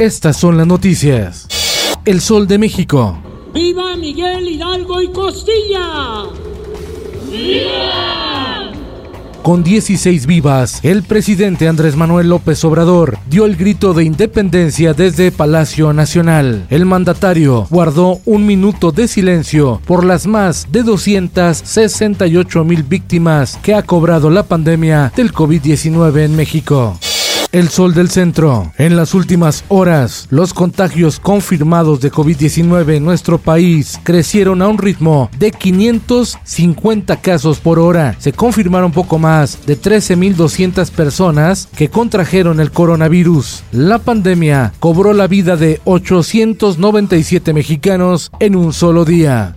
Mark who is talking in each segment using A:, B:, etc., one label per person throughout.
A: Estas son las noticias. El Sol de México.
B: ¡Viva Miguel Hidalgo y Costilla!
A: Con 16 vivas, el presidente Andrés Manuel López Obrador dio el grito de independencia desde Palacio Nacional. El mandatario guardó un minuto de silencio por las más de 268 mil víctimas que ha cobrado la pandemia del COVID-19 en México. El sol del centro. En las últimas horas, los contagios confirmados de COVID-19 en nuestro país crecieron a un ritmo de 550 casos por hora. Se confirmaron poco más de 13.200 personas que contrajeron el coronavirus. La pandemia cobró la vida de 897 mexicanos en un solo día.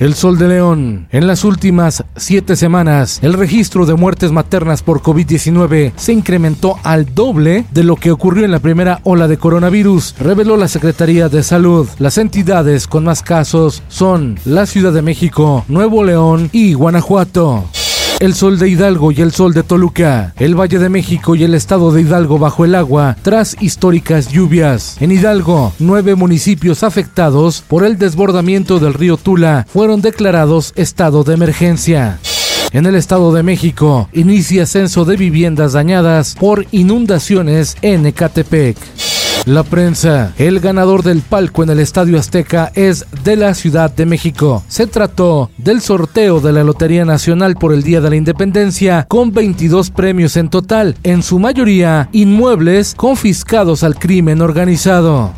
A: El Sol de León. En las últimas siete semanas, el registro de muertes maternas por COVID-19 se incrementó al doble de lo que ocurrió en la primera ola de coronavirus, reveló la Secretaría de Salud. Las entidades con más casos son la Ciudad de México, Nuevo León y Guanajuato. El sol de Hidalgo y el sol de Toluca, el Valle de México y el estado de Hidalgo bajo el agua tras históricas lluvias. En Hidalgo, nueve municipios afectados por el desbordamiento del río Tula fueron declarados estado de emergencia. En el Estado de México, inicia censo de viviendas dañadas por inundaciones en Ecatepec. La prensa. El ganador del palco en el Estadio Azteca es de la Ciudad de México. Se trató del sorteo de la Lotería Nacional por el Día de la Independencia con 22 premios en total, en su mayoría inmuebles confiscados al crimen organizado.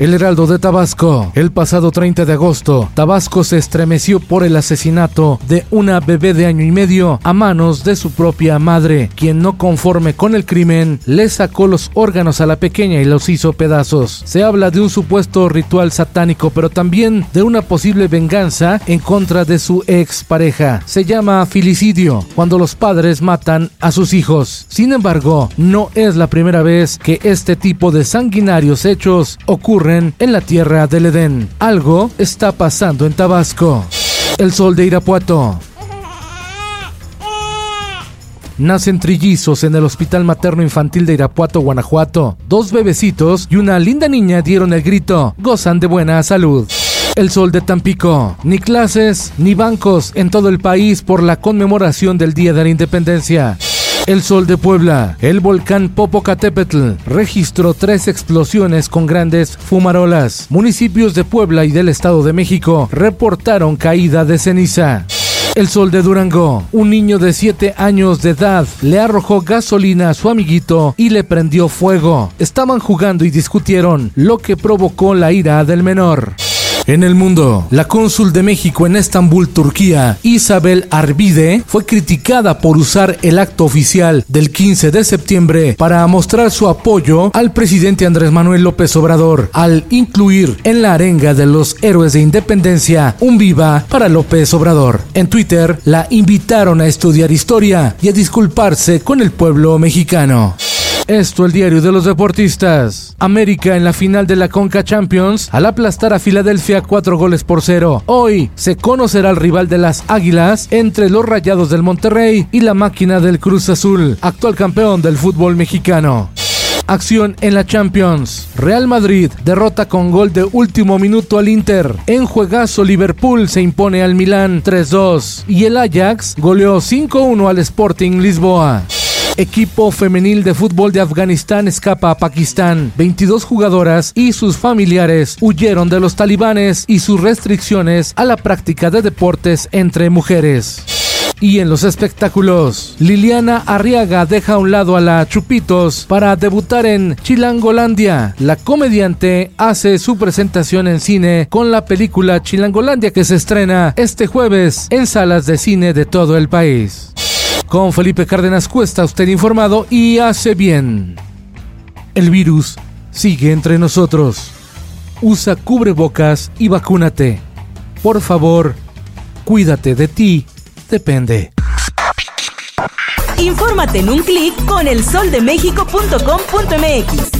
A: El Heraldo de Tabasco. El pasado 30 de agosto, Tabasco se estremeció por el asesinato de una bebé de año y medio a manos de su propia madre, quien no conforme con el crimen, le sacó los órganos a la pequeña y los hizo pedazos. Se habla de un supuesto ritual satánico, pero también de una posible venganza en contra de su ex pareja. Se llama filicidio, cuando los padres matan a sus hijos. Sin embargo, no es la primera vez que este tipo de sanguinarios hechos ocurren en la tierra del Edén. Algo está pasando en Tabasco. El sol de Irapuato. Nacen trillizos en el Hospital Materno Infantil de Irapuato, Guanajuato. Dos bebecitos y una linda niña dieron el grito. Gozan de buena salud. El sol de Tampico. Ni clases ni bancos en todo el país por la conmemoración del Día de la Independencia. El Sol de Puebla. El volcán Popocatépetl registró tres explosiones con grandes fumarolas. Municipios de Puebla y del Estado de México reportaron caída de ceniza. El Sol de Durango. Un niño de 7 años de edad le arrojó gasolina a su amiguito y le prendió fuego. Estaban jugando y discutieron, lo que provocó la ira del menor. En el mundo, la cónsul de México en Estambul, Turquía, Isabel Arvide, fue criticada por usar el acto oficial del 15 de septiembre para mostrar su apoyo al presidente Andrés Manuel López Obrador, al incluir en la arenga de los héroes de independencia un viva para López Obrador. En Twitter la invitaron a estudiar historia y a disculparse con el pueblo mexicano. Esto el diario de los deportistas. América en la final de la Conca Champions al aplastar a Filadelfia cuatro goles por cero. Hoy se conocerá el rival de las Águilas entre los Rayados del Monterrey y la máquina del Cruz Azul, actual campeón del fútbol mexicano. Acción en la Champions. Real Madrid derrota con gol de último minuto al Inter. En juegazo Liverpool se impone al Milán 3-2 y el Ajax goleó 5-1 al Sporting Lisboa. Equipo femenil de fútbol de Afganistán escapa a Pakistán. 22 jugadoras y sus familiares huyeron de los talibanes y sus restricciones a la práctica de deportes entre mujeres. Y en los espectáculos, Liliana Arriaga deja a un lado a la Chupitos para debutar en Chilangolandia. La comediante hace su presentación en cine con la película Chilangolandia que se estrena este jueves en salas de cine de todo el país. Con Felipe Cárdenas Cuesta usted informado y hace bien. El virus sigue entre nosotros. Usa cubrebocas y vacúnate. Por favor, cuídate de ti depende.
C: Infórmate en un clic con elsoldemexico.com.mx.